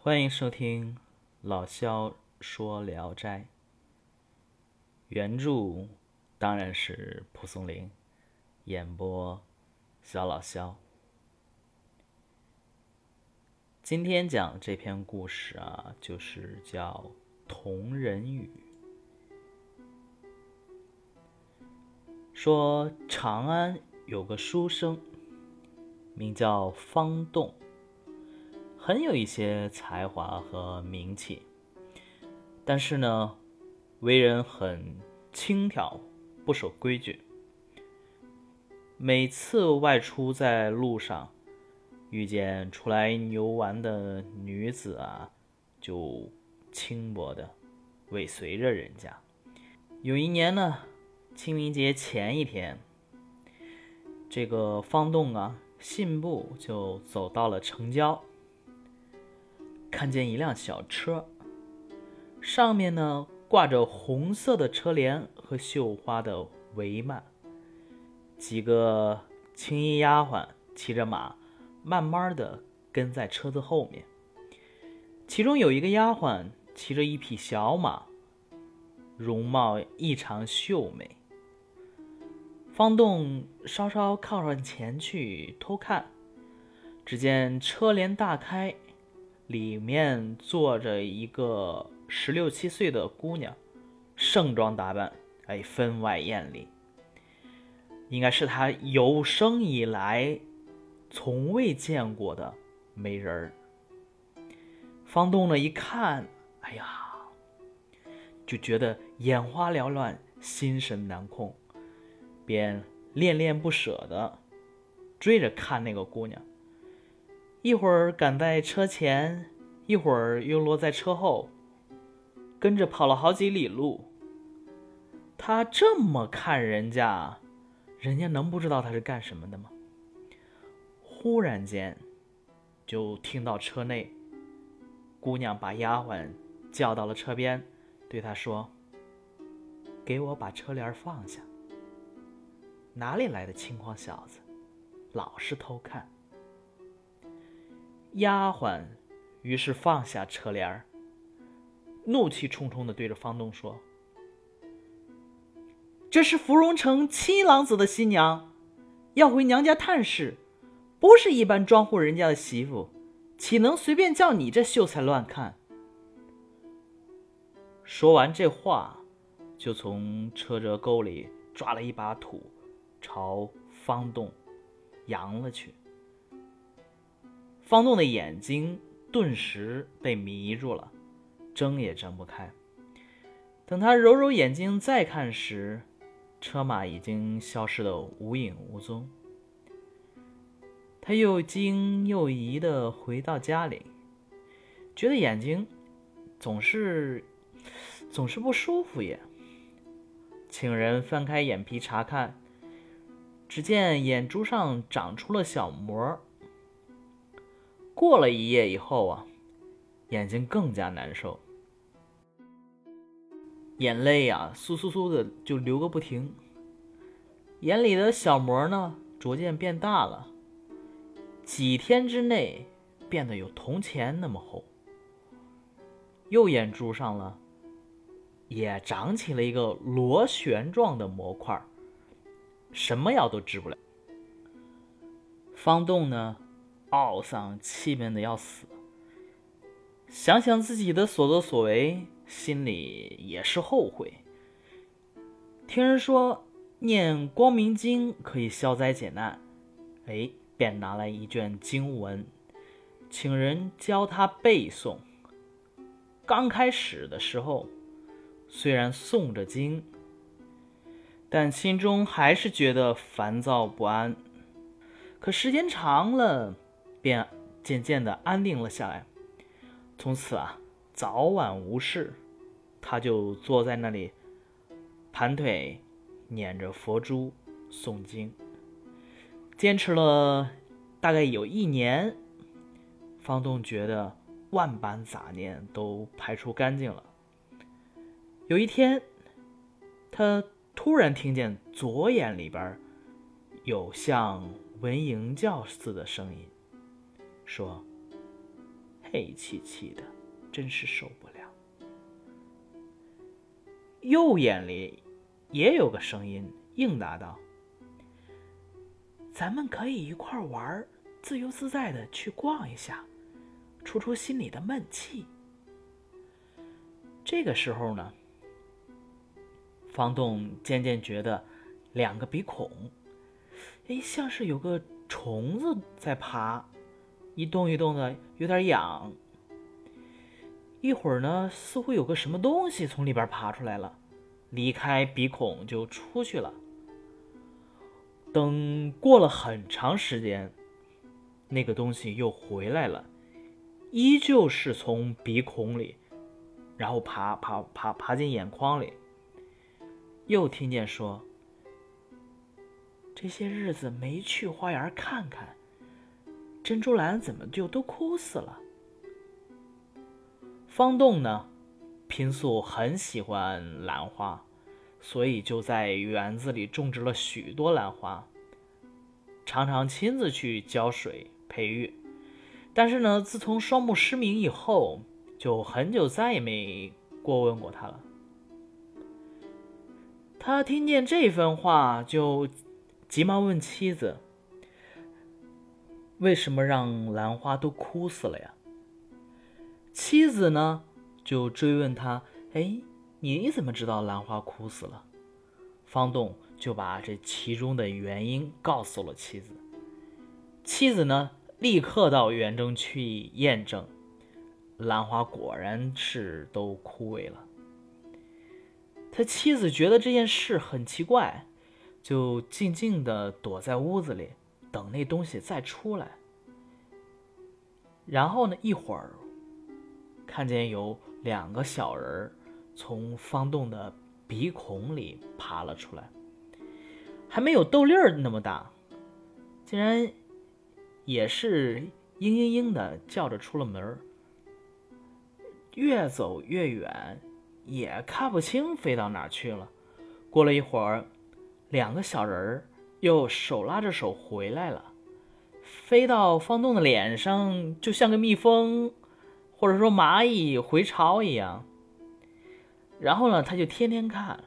欢迎收听老萧说《聊斋》，原著当然是蒲松龄，演播小老萧。今天讲这篇故事啊，就是叫《同人语》，说长安有个书生，名叫方栋。很有一些才华和名气，但是呢，为人很轻佻，不守规矩。每次外出在路上，遇见出来游玩的女子啊，就轻薄的尾随着人家。有一年呢，清明节前一天，这个方栋啊，信步就走到了城郊。看见一辆小车，上面呢挂着红色的车帘和绣花的帷幔，几个青衣丫鬟骑着马，慢慢的跟在车子后面。其中有一个丫鬟骑着一匹小马，容貌异常秀美。方栋稍稍靠上前去偷看，只见车帘大开。里面坐着一个十六七岁的姑娘，盛装打扮，哎，分外艳丽。应该是他有生以来从未见过的美人儿。方栋呢一看，哎呀，就觉得眼花缭乱，心神难控，便恋恋不舍的追着看那个姑娘。一会儿赶在车前，一会儿又落在车后，跟着跑了好几里路。他这么看人家，人家能不知道他是干什么的吗？忽然间，就听到车内姑娘把丫鬟叫到了车边，对他说：“给我把车帘放下。哪里来的轻狂小子，老是偷看。”丫鬟于是放下车帘儿怒气冲冲的对着方栋说：“这是芙蓉城七郎子的新娘，要回娘家探视，不是一般庄户人家的媳妇，岂能随便叫你这秀才乱看？”说完这话，就从车辙沟里抓了一把土，朝方栋扬了去。方栋的眼睛顿时被迷住了，睁也睁不开。等他揉揉眼睛再看时，车马已经消失的无影无踪。他又惊又疑的回到家里，觉得眼睛总是总是不舒服也，请人翻开眼皮查看，只见眼珠上长出了小膜。过了一夜以后啊，眼睛更加难受，眼泪呀簌簌簌的就流个不停。眼里的小膜呢，逐渐变大了，几天之内变得有铜钱那么厚。右眼珠上了，也长起了一个螺旋状的模块，什么药都治不了。方栋呢？懊丧、气闷的要死，想想自己的所作所为，心里也是后悔。听人说念光明经可以消灾解难，哎，便拿来一卷经文，请人教他背诵。刚开始的时候，虽然诵着经，但心中还是觉得烦躁不安。可时间长了，便渐渐的安定了下来，从此啊，早晚无事，他就坐在那里，盘腿，捻着佛珠诵经，坚持了大概有一年，方栋觉得万般杂念都排除干净了。有一天，他突然听见左眼里边有像蚊蝇叫似的声音。说：“黑漆漆的，真是受不了。右眼里也有个声音应答道：“咱们可以一块玩，自由自在的去逛一下，出出心里的闷气。”这个时候呢，方栋渐渐觉得两个鼻孔，哎，像是有个虫子在爬，一动一动的，有点痒。一会儿呢，似乎有个什么东西从里边爬出来了，离开鼻孔就出去了。等过了很长时间，那个东西又回来了，依旧是从鼻孔里。然后爬爬爬爬进眼眶里，又听见说：“这些日子没去花园看看，珍珠兰怎么就都枯死了？”方栋呢，平素很喜欢兰花，所以就在园子里种植了许多兰花，常常亲自去浇水培育。但是呢，自从双目失明以后，就很久再也没过问过他了。他听见这番话，就急忙问妻子：“为什么让兰花都枯死了呀？”妻子呢，就追问他：“哎，你怎么知道兰花枯死了？”方栋就把这其中的原因告诉了妻子。妻子呢，立刻到园中去验证。兰花果然是都枯萎了。他妻子觉得这件事很奇怪，就静静地躲在屋子里等那东西再出来。然后呢，一会儿看见有两个小人儿从方洞的鼻孔里爬了出来，还没有豆粒儿那么大，竟然也是嘤嘤嘤的叫着出了门儿。越走越远，也看不清飞到哪儿去了。过了一会儿，两个小人儿又手拉着手回来了，飞到方栋的脸上，就像个蜜蜂或者说蚂蚁回巢一样。然后呢，他就天天看，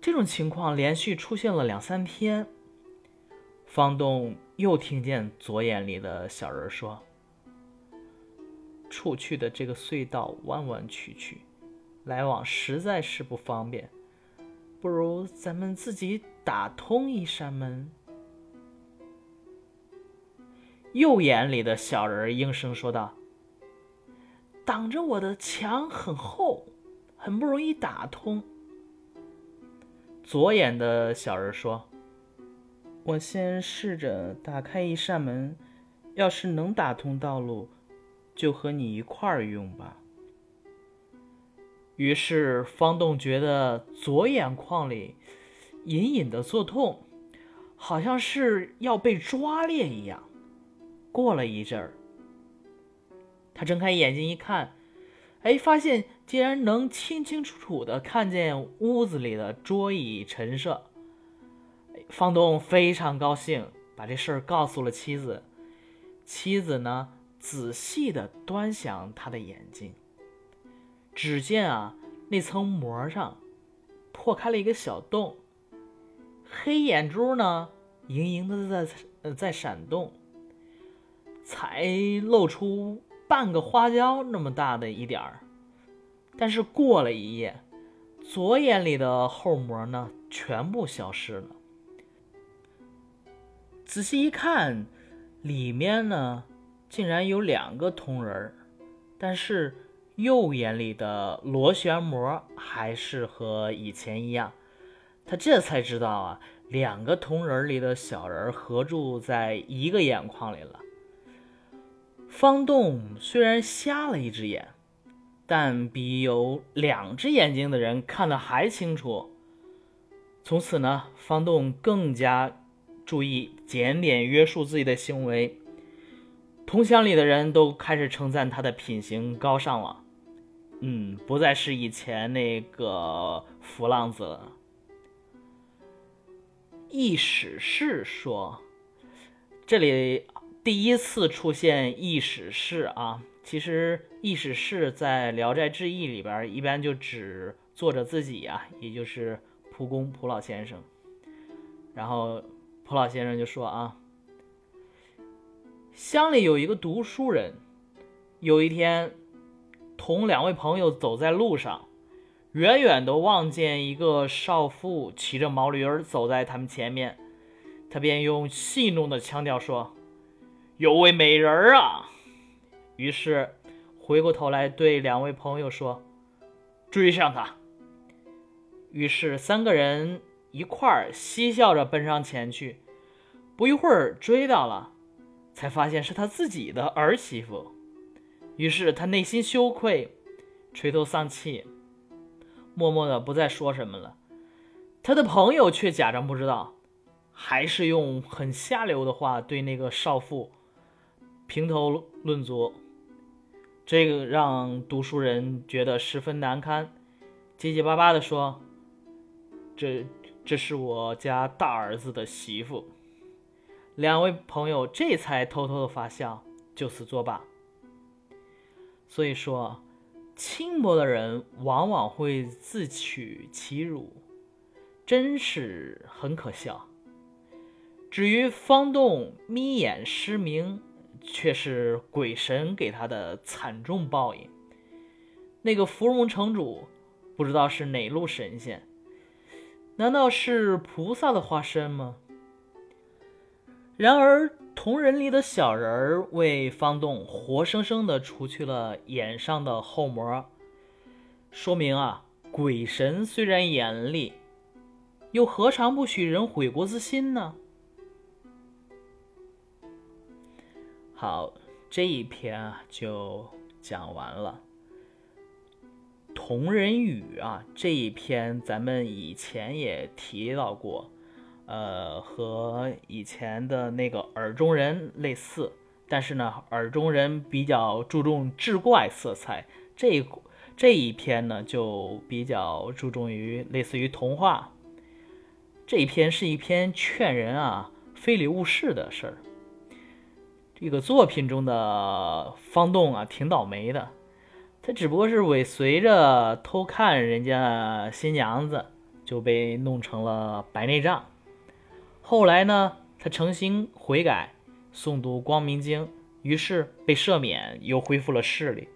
这种情况连续出现了两三天。方栋又听见左眼里的小人说。出去的这个隧道弯弯曲曲，来往实在是不方便。不如咱们自己打通一扇门。右眼里的小人应声说道：“挡着我的墙很厚，很不容易打通。”左眼的小人说：“我先试着打开一扇门，要是能打通道路。”就和你一块儿用吧。于是方栋觉得左眼眶里隐隐的作痛，好像是要被抓裂一样。过了一阵儿，他睁开眼睛一看，哎，发现竟然能清清楚楚的看见屋子里的桌椅陈设。方东非常高兴，把这事儿告诉了妻子。妻子呢？仔细的端详他的眼睛，只见啊，那层膜上破开了一个小洞，黑眼珠呢，盈盈的在呃在闪动，才露出半个花椒那么大的一点儿。但是过了一夜，左眼里的后膜呢，全部消失了。仔细一看，里面呢。竟然有两个铜人儿，但是右眼里的螺旋膜还是和以前一样。他这才知道啊，两个铜人里的小人合住在一个眼眶里了。方栋虽然瞎了一只眼，但比有两只眼睛的人看得还清楚。从此呢，方栋更加注意检点约束自己的行为。同乡里的人都开始称赞他的品行高尚了，嗯，不再是以前那个浮浪子了。易史氏说，这里第一次出现“易史氏”啊，其实易史事在《聊斋志异》里边，一般就指作者自己呀，也就是蒲公蒲老先生。然后蒲老先生就说啊，乡里有一个读书人，有一天同两位朋友走在路上，远远的望见一个少妇骑着毛驴儿走在他们前面，他便用戏弄的腔调说：“有位美人儿啊！”于是，回过头来对两位朋友说：“追上他。”于是三个人一块儿嬉笑着奔上前去。不一会儿追到了，才发现是他自己的儿媳妇。于是他内心羞愧，垂头丧气，默默的不再说什么了。他的朋友却假装不知道，还是用很下流的话对那个少妇评头论足。这个让读书人觉得十分难堪，结结巴巴的说：“这这是我家大儿子的媳妇。”两位朋友这才偷偷的发笑，就此作罢。所以说，轻薄的人往往会自取其辱，真是很可笑。至于方栋眯眼失明。却是鬼神给他的惨重报应。那个芙蓉城主不知道是哪路神仙，难道是菩萨的化身吗？然而铜人里的小人儿为方栋活生生的除去了眼上的后膜，说明啊，鬼神虽然严厉，又何尝不许人悔过自新呢？好，这一篇啊就讲完了。同人语啊这一篇咱们以前也提到过，呃，和以前的那个耳中人类似，但是呢，耳中人比较注重志怪色彩，这这一篇呢就比较注重于类似于童话。这一篇是一篇劝人啊非礼勿视的事儿。这个作品中的方栋啊，挺倒霉的。他只不过是尾随着偷看人家新娘子，就被弄成了白内障。后来呢，他诚心悔改，诵读《光明经》，于是被赦免，又恢复了视力。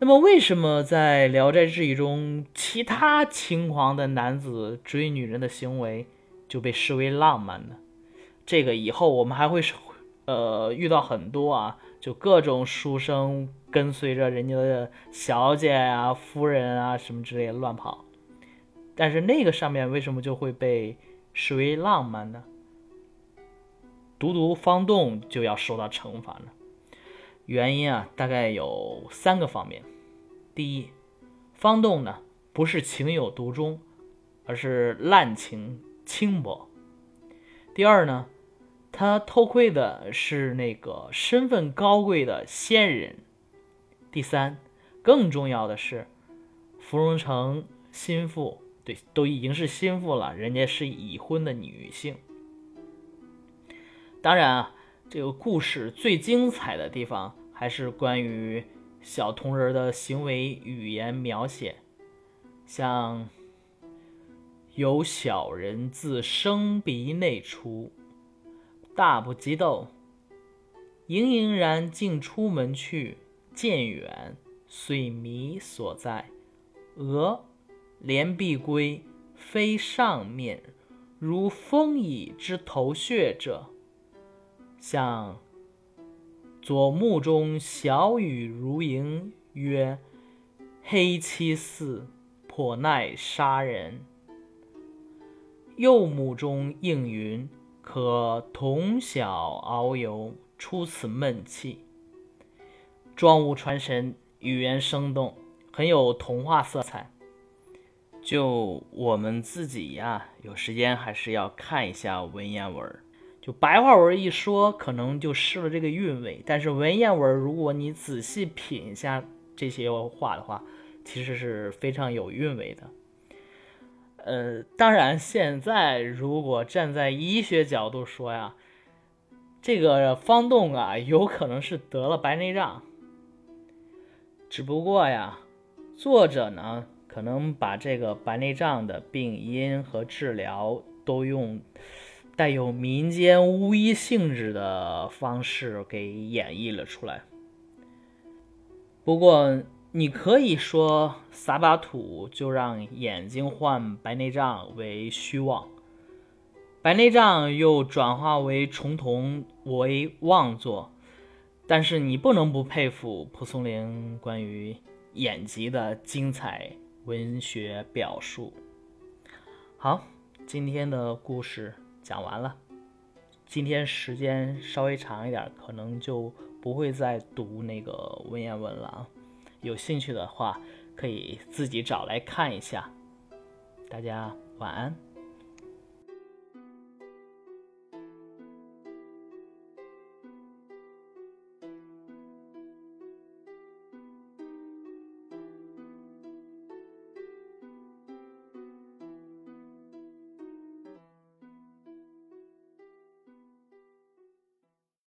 那么，为什么在《聊斋志异》中，其他轻狂的男子追女人的行为就被视为浪漫呢？这个以后我们还会。呃，遇到很多啊，就各种书生跟随着人家的小姐啊、夫人啊什么之类的乱跑，但是那个上面为什么就会被视为浪漫呢？独独方栋就要受到惩罚呢？原因啊，大概有三个方面。第一，方栋呢不是情有独钟，而是滥情轻薄。第二呢？他偷窥的是那个身份高贵的仙人。第三，更重要的是，芙蓉城心腹，对，都已经是心腹了，人家是已婚的女性。当然啊，这个故事最精彩的地方还是关于小铜人的行为语言描写，像有小人自生鼻内出。大不及斗，盈盈然竟出门去，渐远遂迷所在。俄连璧归，非上面如风蚁之头穴者。像左目中小雨如盈，曰：“黑漆似，颇耐杀人。”右目中应云。可同小遨游，出此闷气。装物传神，语言生动，很有童话色彩。就我们自己呀，有时间还是要看一下文言文。就白话文一说，可能就失了这个韵味。但是文言文，如果你仔细品一下这些话的话，其实是非常有韵味的。呃，当然，现在如果站在医学角度说呀，这个方栋啊，有可能是得了白内障，只不过呀，作者呢可能把这个白内障的病因和治疗都用带有民间巫医性质的方式给演绎了出来。不过，你可以说撒把土就让眼睛患白内障为虚妄，白内障又转化为重瞳为妄作。但是你不能不佩服蒲松龄关于眼疾的精彩文学表述。好，今天的故事讲完了。今天时间稍微长一点，可能就不会再读那个文言文了啊。有兴趣的话，可以自己找来看一下。大家晚安。